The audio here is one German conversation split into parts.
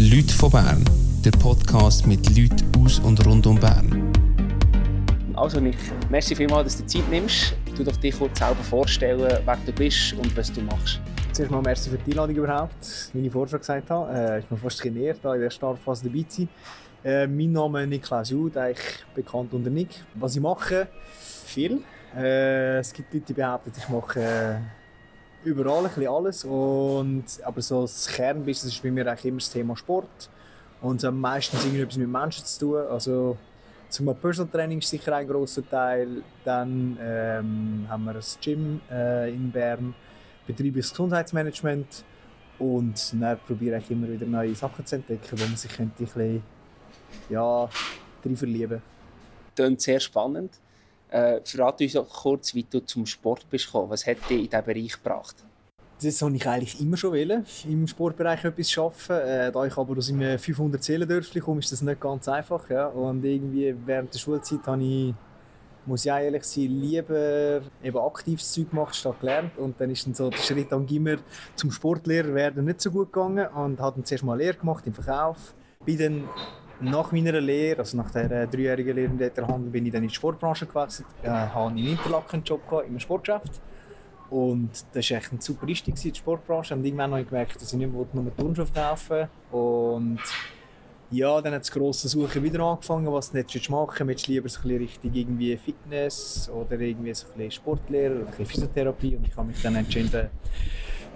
Leute von Bern, der Podcast mit Leuten aus und rund um Bern. Also Nick, merci vielmals, dass du Zeit nimmst. Du doch dich kurz selber vorstellen, wer du bist und was du machst. Zuerst mal merci für die Einladung überhaupt. Wie ich vorher schon gesagt habe, äh, ist mir fast trainiert, da in der Startphase dabei zu sein. Äh, mein Name ist Niklas Jud, eigentlich bekannt unter Nick. Was ich mache? Viel. Äh, es gibt Leute, die behaupten, ich mache äh, überall ein bisschen alles. Und, aber so das Kernbusiness ist bei mir eigentlich immer das Thema Sport. Und am meisten etwas mit Menschen zu tun. Also, zum Personal Training ist sicher ein großer Teil. Dann ähm, haben wir ein Gym äh, in Bern, betriebliches Gesundheitsmanagement. Und dann probiere ich immer wieder neue Sachen zu entdecken, wo man sich könnte ein bisschen ja, drin verlieben. Klingt sehr spannend. Äh, verrate uns auch kurz, wie du zum Sport bist gekommen. Was hat dich in diesen Bereich gebracht? Das wollte ich eigentlich immer schon wollen, im Sportbereich etwas arbeiten. Äh, da ich aber aus einem 500 Seelendörfchen komme, ist das nicht ganz einfach. Ja. Und irgendwie während der Schulzeit habe ich, muss ich ehrlich sein, lieber eben aktives Zeug gemacht statt gelernt. Und dann ist dann so der Schritt am Gimmer zum Sportlehrer werden nicht so gut gegangen und habe dann zuerst mal Lehre gemacht im Verkauf. Bin dann nach meiner Lehre, also nach der dreijährigen Lehre im Detailhandel, bin ich dann in die Sportbranche gewechselt. Äh, habe in Interlaken einen Job gehabt, im Sportgeschäft. Und das war echt ein super Einstieg in die Sportbranche. Und irgendwann habe ich gemerkt, dass ich nicht mehr nur Turnschuhe kaufen Und ja, dann hat das grosse Suchen wieder angefangen, was du jetzt machen willst. lieber so ein Richtung irgendwie Fitness oder irgendwie so ein bisschen Sportlehrer oder ein bisschen Physiotherapie. Und ich habe mich dann entschieden,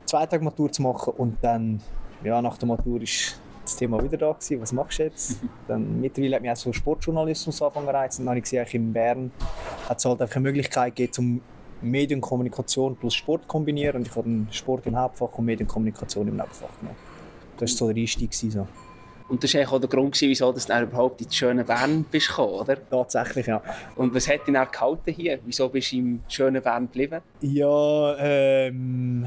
zwei Tage Matur zu machen. Und dann, ja, nach der Matur ist das Thema wieder da gewesen. Was machst du jetzt? Dann, mittlerweile hat mich auch so Sportjournalismus angefangen reizen. Dann habe ich gesehen, in Bern hat es halt einfach eine Möglichkeit gegeben, zum Medienkommunikation plus Sport kombinieren. Und ich habe dann Sport im Hauptfach und Medienkommunikation im Nebenfach genommen. Das war so der Einstieg. So. Und das war auch der Grund, wieso du dann überhaupt in die schönen Bern bist gekommen, oder? Tatsächlich, ja. Und was hat dich dann gehalten hier? Wieso bist du im schönen Bern geblieben? Ja, ähm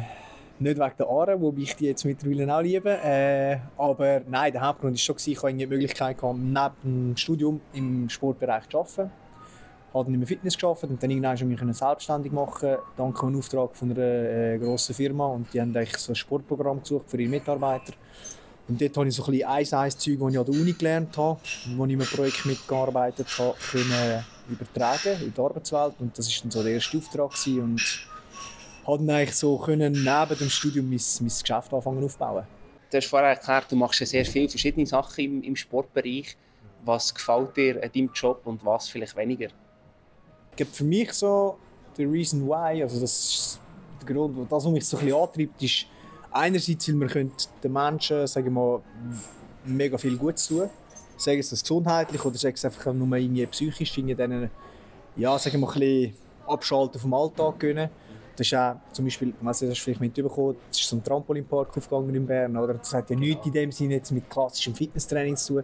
nicht wegen der Aare, wobei ich die jetzt mittlerweile auch liebe. Äh, aber nein, der Hauptgrund war schon, ich hatte die Möglichkeit, gehabt, neben dem Studium im Sportbereich zu arbeiten. Habe dann im Fitness gearbeitet und dann irgendwann mich selbstständig machen, dank einem Auftrag von einer äh, grossen Firma. Und die haben eigentlich so ein Sportprogramm gesucht für ihre Mitarbeiter. Und dort habe ich so ein bisschen Eis-Eis-Zeug, das ich an der Uni gelernt habe, wo ich in einem Projekt mitgearbeitet habe, können übertragen in die Arbeitswelt. Und das war dann so der erste Auftrag. Gewesen. Und habe dann eigentlich so können neben dem Studium mein, mein Geschäft anfangen aufbauen. Du hast vorher erklärt, du machst sehr viele verschiedene Sachen im, im Sportbereich. Was gefällt dir an deinem Job und was vielleicht weniger? Für mich so der Reason Why, also das ist der Grund, das, was mich so ein bisschen antreibt, ist einerseits, weil wir den Menschen, sagen wir mal, mega viel Gutes tun Sei es das gesundheitlich oder sei es einfach nur irgendwie psychisch, irgendwie denen, ja, sagen wir mal, ein bisschen abschalten vom Alltag gönnen. Das ist auch zum Beispiel, was hast du vielleicht mitbekommen, das ist ein Trampolinpark aufgegangen in Bern. Oder? Das hat ja nichts in dem Sinne jetzt mit klassischem Fitnesstraining zu tun.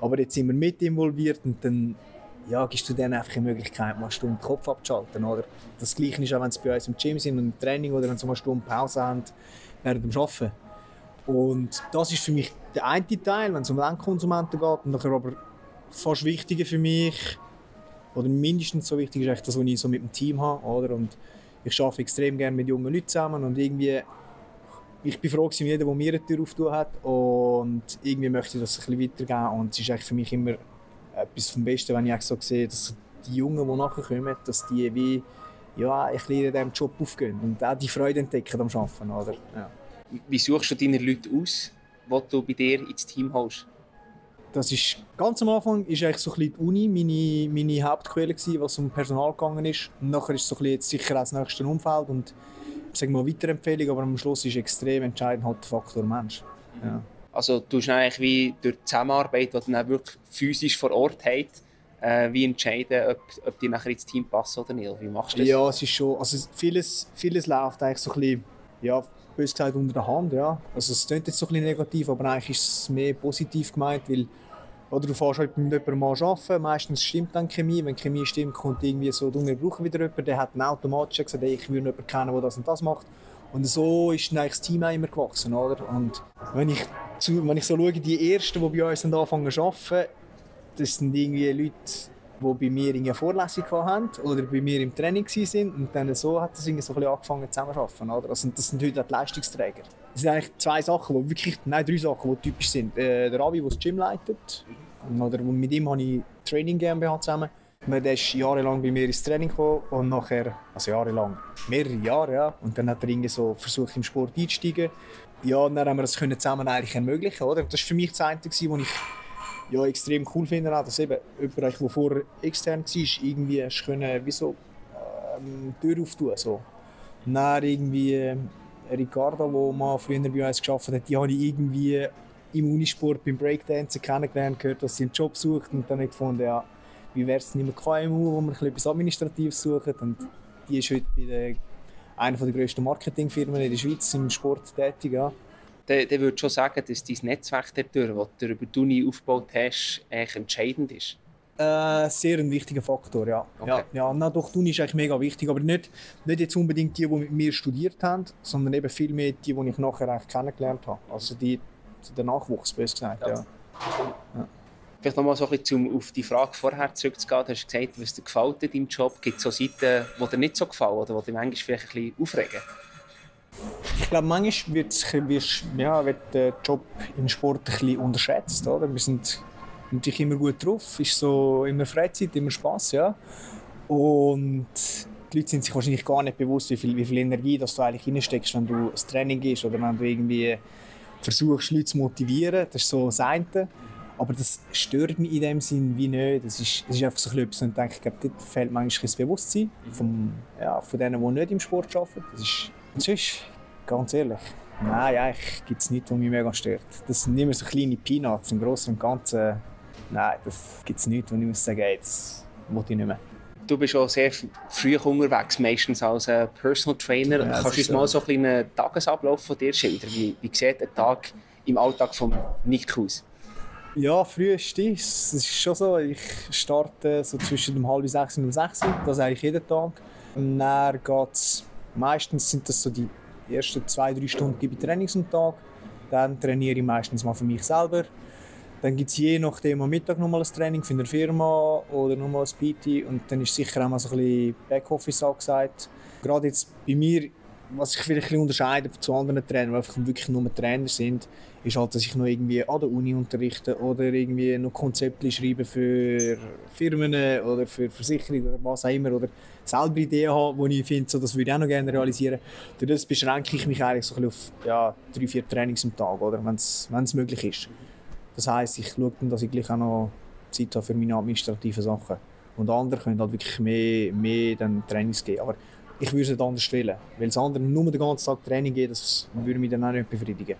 Aber jetzt sind wir mit involviert und dann ja, gibst du denen einfach die Möglichkeit, mal eine Stunde den Kopf abzuschalten. Oder? Das Gleiche ist auch, wenn sie bei uns im Gym sind und im Training oder wenn sie mal eine Stunde Pause haben während dem Arbeiten. Und das ist für mich der eine Teil, wenn es um Endkonsumenten geht. Und nachher aber fast wichtiger für mich, oder mindestens so wichtig ist das, was ich so mit dem Team habe. Oder? Und ich arbeite extrem gerne mit jungen Leuten zusammen und irgendwie ich bin froh, dass jeder, der mir eine Tür aufgetan hat und irgendwie möchte ich das ein bisschen weitergeben und es ist eigentlich für mich immer etwas vom Besten, wenn ich so sehe, dass die Jungen, die nachher kommen, dass die wie ja, ein bisschen in diesem Job aufgehen und auch die Freude entdecken am Arbeiten. Oder? Ja. Wie suchst du deine Leute aus, die du bei dir ins Team holst? Das ist ganz am Anfang ist eigentlich so ein die Uni meine, meine Hauptquelle gewesen, was um Personal gegangen ist. Und nachher ist so ein jetzt sicher das nächste Umfeld und sagen wir Weiterempfehlung, aber am Schluss ist extrem entscheidend halt der Faktor Mensch. Ja. Also du hast eigentlich wie durch die Zusammenarbeit, die dann wirklich physisch vor Ort hat, äh, wie entscheiden, ob, ob die nachher ins Team passen oder nicht? Wie machst du das? Ja, es ist schon, also vieles, vieles läuft eigentlich so ein bisschen, ja, bös gesagt unter der Hand, ja. Also es klingt jetzt so ein bisschen negativ, aber eigentlich ist es mehr positiv gemeint, weil oder du fährst halt mit jemandem mal arbeiten, meistens stimmt dann Chemie. Wenn Chemie stimmt, kommt irgendwie so, du, wir brauchen wieder jemanden, der hat dann automatisch gesagt, hey, ich würde jemanden kennen, der das und das macht. Und so ist dann eigentlich das Team auch immer gewachsen, oder? Und wenn ich, zu, wenn ich so schaue, die Ersten, die bei uns anfangen zu arbeiten, das sind irgendwie Leute, die bei mir eine Vorlesung hatten oder bei mir im Training waren. Und dann so hat das irgendwie so angefangen zusammenzuarbeiten. Oder? Also das sind heute auch die Leistungsträger. Das sind eigentlich zwei Sachen, die wirklich, nein, drei Sachen, die typisch sind. Äh, der Abi, der das Gym leitet, oder mit ihm habe ich Training GmbH zusammen. Der ist jahrelang bei mir ins Training gekommen und nachher, also jahrelang, mehrere Jahre, ja. Und dann hat er irgendwie so versucht, im Sport einzusteigen. Ja, und dann haben wir das zusammen eigentlich ermöglichen, oder? Das war für mich das Einzige, was ich ja, extrem cool finde, dass eben jemand, der vorher extern war, irgendwie können, wie so ähm, Tür auftun. So. dann irgendwie äh, Ricardo, der mal früher bei uns gearbeitet hat, die habe ich irgendwie im Unisport beim Breakdancen kennengelernt, gehört, dass sie einen Job sucht und dann habe ich gefunden, ja, wie wäre es nicht mehr KMU, wo wir etwas Administratives suchen und die ist heute bei der, einer der grössten Marketingfirmen in der Schweiz im Sport tätig, ja dann, dann würde ich schon sagen, dass dein Netzwerk dadurch, das du über die Uni aufgebaut hast, eigentlich entscheidend ist. Äh, sehr ein wichtiger Faktor, ja. Okay. ja, ja na, doch, die Uni ist eigentlich mega wichtig, aber nicht, nicht jetzt unbedingt die, die mit mir studiert haben, sondern eben viel mehr die, die ich nachher eigentlich kennengelernt habe. Also die, der Nachwuchs, besser gesagt, ja. ja. Vielleicht nochmal so ein bisschen, um auf die Frage vorher zurückzugehen. Du hast gesagt, was dir gefällt in deinem Job. Gibt es so Seiten, die dir nicht so gefallen oder die dich manchmal vielleicht ein bisschen aufregen? Ich glaube, manchmal wird, ja, wird der Job im Sport ein bisschen unterschätzt. Oder? Wir sind natürlich immer gut drauf, ist so immer Freizeit, immer Spaß, ja. Und die Leute sind sich wahrscheinlich gar nicht bewusst, wie viel, wie viel Energie dass du eigentlich reinsteckst, wenn du ins Training gehst oder wenn du irgendwie versuchst, Leute zu motivieren. Das ist so das eine. Aber das stört mich in dem Sinn wie nicht. Das ist, das ist einfach so etwas, und ich denke, ich glaube, dort fehlt manchmal das Bewusstsein vom, ja, von denen, die nicht im Sport arbeiten. Das ist, sonst, ganz ehrlich, nein, eigentlich gibt es nichts, was mich mega stört. Das sind immer so kleine Peanuts im Großen und Ganzen. Nein, das gibt es nichts, wo ich muss sagen, das will ich nicht mehr. Du bist auch sehr früh unterwegs, meistens als äh, Personal Trainer. Ja, Kannst du uns so. mal so ein einen Tagesablauf von dir schildern? Wie, wie sieht ein Tag im Alltag von Nick aus? Ja, frühestens. Es ist schon so, ich starte so zwischen dem halb sechs und um sechs. Das eigentlich jeden Tag. Und dann geht's Meistens sind das so die ersten zwei, drei Stunden gebe ich Trainings am Tag. Dann trainiere ich meistens mal für mich selber. Dann gibt es je nachdem am Mittag nochmal ein Training für eine Firma oder nochmal ein PT. Und dann ist sicher auch mal so ein bisschen Backoffice angesagt. Gerade jetzt bei mir was sich vielleicht ein unterscheidet zu anderen Trainern, die einfach wirklich nur Trainer sind, ist halt, dass ich noch irgendwie an der Uni unterrichte oder irgendwie noch Konzepte schreibe für Firmen oder für Versicherungen oder was auch immer oder selber Ideen habe, die ich finde, so, das würde ich auch noch gerne realisieren. Durch das beschränke ich mich eigentlich so ein bisschen auf ja, drei, vier Trainings am Tag, wenn es möglich ist. Das heisst, ich schaue dann, dass ich gleich auch noch Zeit habe für meine administrativen Sachen. Und andere können halt wirklich mehr, mehr dann Trainings geben. Aber ich würde es nicht anders wählen. Weil das andere nur den ganzen Tag Training geben, das würde mich dann auch nicht befriedigen.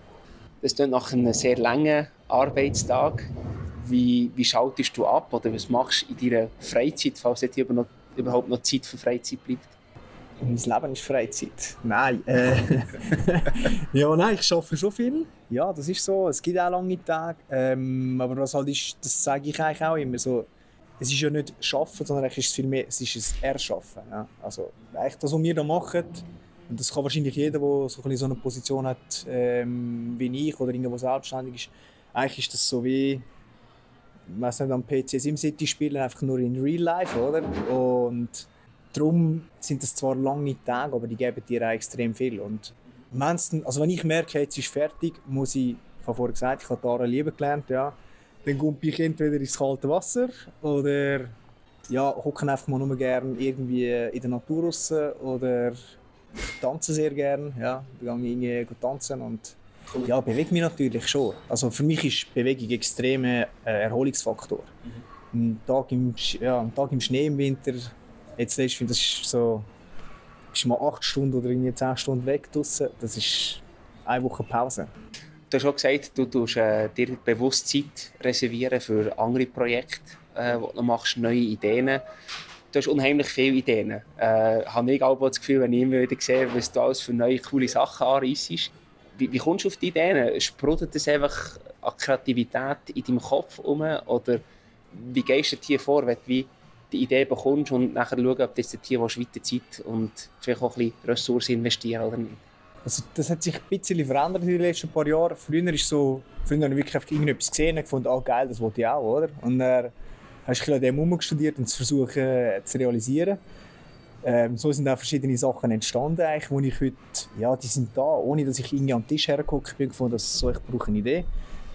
Das klingt nach einem sehr langen Arbeitstag. Wie, wie schaltest du ab oder was machst du in deiner Freizeit, falls jetzt überhaupt noch Zeit für Freizeit bleibt? Mein Leben ist Freizeit. Nein. Äh, ja, nein, ich arbeite schon viel. Ja, das ist so. Es gibt auch lange Tage. Ähm, aber was halt ist, das sage ich eigentlich auch immer so es ist ja nicht Schaffen, sondern es ist viel mehr es ist ein Erschaffen. Ja. Also eigentlich das, was wir hier machen, und das kann wahrscheinlich jeder, der so, ein so eine Position hat ähm, wie ich oder irgendwo selbstständig ist, eigentlich ist das so wie weiß nicht, am PC SimCity spielen, einfach nur in Real Life, oder? Und darum sind das zwar lange Tage, aber die geben dir auch extrem viel. Und also wenn ich merke, jetzt ist fertig, muss ich, ich habe vorher gesagt, ich habe Tara lieben gelernt, ja, dann komme ich entweder ins kalte Wasser oder ja, hocken einfach mal nur gerne irgendwie in der Natur raus oder tanze sehr gerne. Ja, dann gehe ich tanzen und ja, bewege mich natürlich schon. Also für mich ist Bewegung extrem äh, Erholungsfaktor. Mhm. Ein, Tag im, ja, ein Tag im Schnee im Winter, jetzt ich finde das ist so, bist mal acht Stunden oder irgendwie zehn Stunden weg draussen, das ist eine Woche Pause. Du hast auch gesagt, du tust äh, dir bewusst Zeit reservieren für andere Projekte, äh, die du machst, neue Ideen. Du hast unheimlich viele Ideen. Äh, habe ich auch das Gefühl, wenn ich immer wieder sehe, was du alles für neue, coole Sachen anreissest. Wie, wie kommst du auf die Ideen? Sprudelt das einfach an Kreativität in deinem Kopf um? Oder wie gehst du dir vor, wenn du die Idee bekommst und nachher schauen, ob du jetzt hier weiterzieht und vielleicht auch ein bisschen Ressourcen investieren oder nicht? Also das hat sich ein bisschen verändert in den letzten paar Jahren. Früher ist so, früher habe ich wirklich irgendetwas gesehen und gefunden, oh geil, das wollte ich auch, oder? Und dann hast du an dem herumgestudiert und zu versuchen äh, zu realisieren. Ähm, so sind auch verschiedene Sachen entstanden, eigentlich, wo ich heute, ja, die sind da, ohne dass ich irgendwie den Tisch hergeguckt bin, gefunden, dass so, ich brauche eine Idee.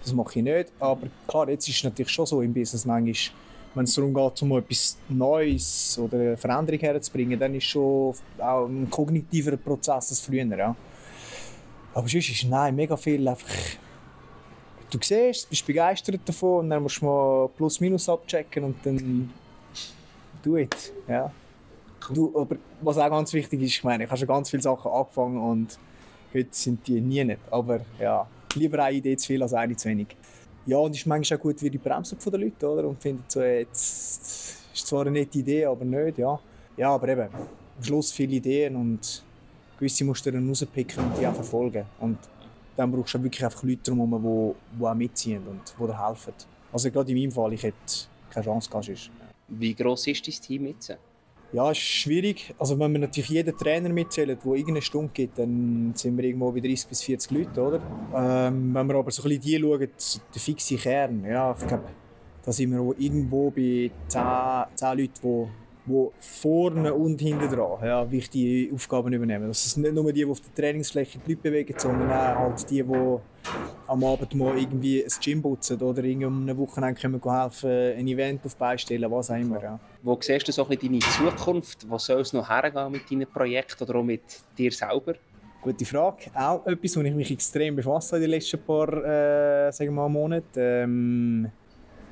Das mache ich nicht. Aber klar, jetzt ist es natürlich schon so im Business manchmal, wenn es darum geht, um etwas Neues oder eine Veränderung herzubringen, dann ist schon auch ein kognitiver Prozess als früher. Ja. Aber sonst ist nein, mega viel einfach. Du siehst, bist begeistert davon und dann musst du mal Plus-Minus abchecken und dann do it. Ja. Du, aber was auch ganz wichtig ist, ich meine, ich habe schon ganz viele Sachen angefangen und heute sind die nie nicht. Aber ja, lieber eine Idee zu viel als eine zu wenig. Ja, und es ist manchmal auch gut wie die Bremsung der Leute, oder? Und findet so, jetzt ist zwar eine nette Idee, aber nicht, ja. Ja, aber eben, am Schluss viele Ideen und gewisse musst du dann rauspicken und die auch verfolgen. Und dann brauchst du wirklich einfach Leute drumherum, die, die auch mitziehen und die dir helfen. Also gerade in meinem Fall, ich hätte keine Chance gehabt. Wie gross ist dein Team jetzt? Ja, es ist schwierig. Also wenn wir natürlich jeden Trainer mitzählen, der irgendeine Stunde gibt, dann sind wir irgendwo bei 30 bis 40 Leute, oder? Ähm, wenn wir aber so ein bisschen die schauen, der fixe Kern, ja, ich glaube, da sind wir irgendwo bei 10, 10 Leuten, die die vorne und hinten dran ja, wichtige Aufgaben übernehmen. Das sind nicht nur die, die auf der Trainingsfläche die Leute bewegen, sondern auch halt die, die am Abend mal irgendwie ein Gym putzen oder um eine Woche können helfen, ein Event auf beistellen, was auch immer. Ja. Wo siehst du so ein deine Zukunft? Wo soll es noch hergehen mit deinen Projekten oder auch mit dir selber? Gute Frage. Auch etwas, womit ich mich extrem befasst habe in den letzten paar äh, sagen wir mal, Monaten. Ähm,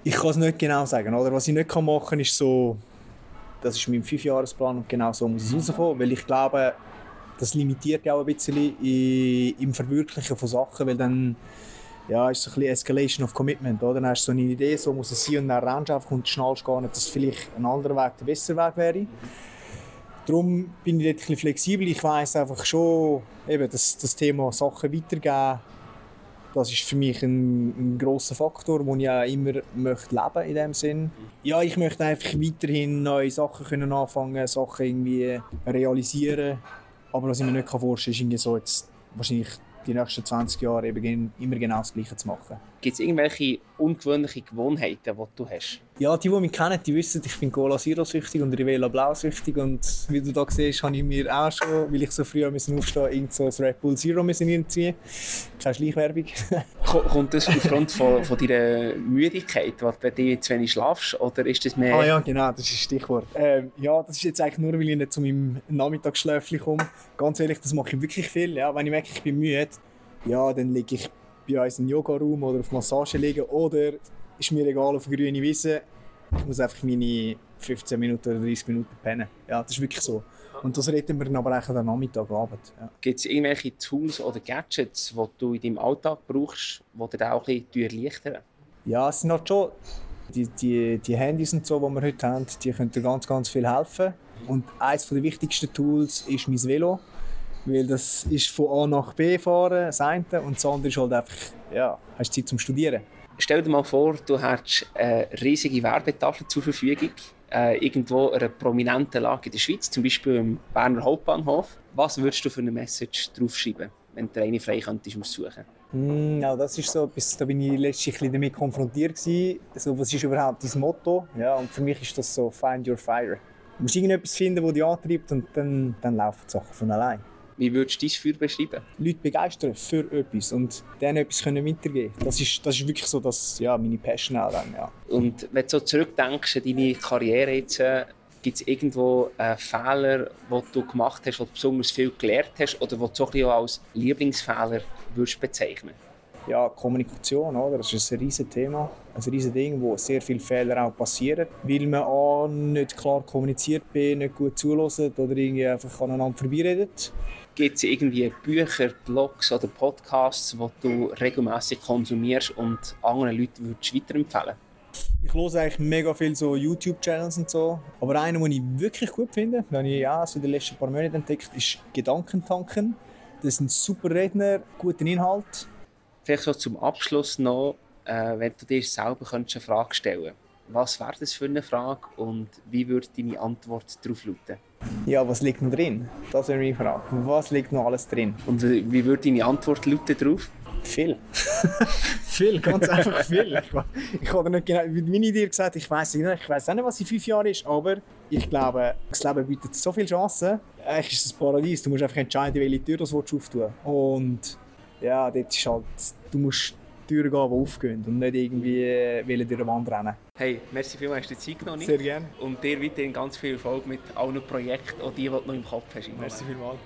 ich kann es nicht genau sagen. Oder? Was ich nicht machen kann, ist so das ist mein Fünfjahresplan und genau so muss es rauskommen, weil ich glaube, das limitiert ja auch ein bisschen im Verwirklichen von Sachen, weil dann ja, ist so ein bisschen Escalation of Commitment. Oder? Dann hast du so eine Idee, so muss es sein und dann rennst du einfach und schnallst gar nicht, dass vielleicht ein anderer Weg der bessere Weg wäre. Darum bin ich dort ein bisschen flexibel. Ich weiß einfach schon, eben, dass das Thema Sachen weitergeben das ist für mich ein, ein großer Faktor, den ich auch immer möchte leben in dem Sinn. Ja, ich möchte einfach weiterhin neue Sachen können anfangen, Sachen irgendwie realisieren. Aber was ich mir nicht vorstellen kann, ist so jetzt wahrscheinlich die nächsten 20 Jahre eben immer genau das Gleiche zu machen. Gibt es irgendwelche ungewöhnliche Gewohnheiten, die du hast? Ja, die, die mich kennen, die wissen, ich bin Cola Zero süchtig und Rivella Blau süchtig und wie du da siehst, habe ich mir auch schon, weil ich so früh aufstehen musste, irgend so ein Red Bull Zero müssen ziehen. Keine Schleichwerbung. Kommt das aufgrund von, von deiner Müdigkeit, wenn du zu wenig schlafst, oder ist das mehr... Ah ja, genau, das ist ein Stichwort. Ähm, ja, das ist jetzt eigentlich nur, weil ich nicht zu meinem Nachmittagsschläfchen komme. Ganz ehrlich, das mache ich wirklich viel. Ja. Wenn ich merke, ich bin müde, ja, dann liege ich bei uns im Yoga-Raum oder auf Massage liegen oder ist mir egal auf grüne Wiese. Ich muss einfach meine 15 Minuten oder 30 Minuten pennen. Ja, das ist wirklich so. Und das reden wir dann aber auch am Nachmittag, Abend. Ja. Gibt es irgendwelche Tools oder Gadgets, die du in deinem Alltag brauchst, die dir auch ein bisschen erleichtern? Ja, es sind halt schon die, die, die Handys und so, die wir heute haben, die können dir ganz, ganz viel helfen. Und eines der wichtigsten Tools ist mein Velo. Weil das ist von A nach B fahren, das eine, und das andere ist halt einfach, ja, hast Zeit zum Studieren. Stell dir mal vor, du hättest eine riesige Werbetafel zur Verfügung, äh, irgendwo in einer prominenten Lage in der Schweiz, zum Beispiel im Berner Hauptbahnhof. Was würdest du für eine Message draufschreiben, wenn du eine frei könntest aussuchen? Mm, ja, das ist so etwas, da bin ich letztlich damit konfrontiert gewesen. Also, was ist überhaupt dein Motto? Ja, und für mich ist das so «Find your fire». Du musst irgendetwas finden, das dich antreibt und dann, dann laufen die Sachen von allein. Wie würdest du dein Feuer beschreiben? Leute begeistern für etwas und denen etwas können weitergeben Das ist, das ist wirklich so das, ja, meine Passion auch dann, ja. Und wenn du so zurückdenkst an deine Karriere jetzt, äh, gibt es irgendwo einen Fehler, den du gemacht hast, wo du besonders viel gelernt hast oder den du so ein als Lieblingsfehler würdest bezeichnen ja, Kommunikation, oder? das ist ein riesiges Thema, ein riesiges Ding, wo sehr viele Fehler auch passieren, weil man A, nicht klar kommuniziert, B, nicht gut zulässt oder irgendwie einfach aneinander vorbeiredet. Gibt es irgendwie Bücher, Blogs oder Podcasts, die du regelmäßig konsumierst und anderen Leuten würdest weiterempfehlen ich höre eigentlich mega viel so YouTube-Channels und so. Aber einer, den ich wirklich gut finde, den ich ja so in den letzten paar Monaten entdeckt ist Gedankentanken. Das ist ein super Redner, guter Inhalt. Vielleicht so zum Abschluss noch, äh, wenn du dir selber eine Frage stellen könntest. Was wäre das für eine Frage und wie würde deine Antwort darauf lauten? Ja, was liegt noch drin? Das wäre meine Frage. Was liegt noch alles drin? Und wie würde deine Antwort lauten darauf? Viel. viel, ganz einfach viel. Ich, ich habe nicht genau, wie meine Idee gesagt, ich weiß nicht, ich weiß auch nicht, was in fünf Jahren ist, aber ich glaube, das Leben bietet so viele Chancen. Eigentlich ist es ein Paradies. Du musst einfach entscheiden, welche Tür du auftun Und ja, dort ist halt, du musst Türen gehen, die aufgehen und nicht irgendwie äh, durch die Wand rennen. Hey, merci vielmals, hast du die Zeit genommen. Sehr gerne. Und dir weiterhin ganz viel Erfolg mit allen Projekten, auch die, die du noch im Kopf hast. Merci vielmals.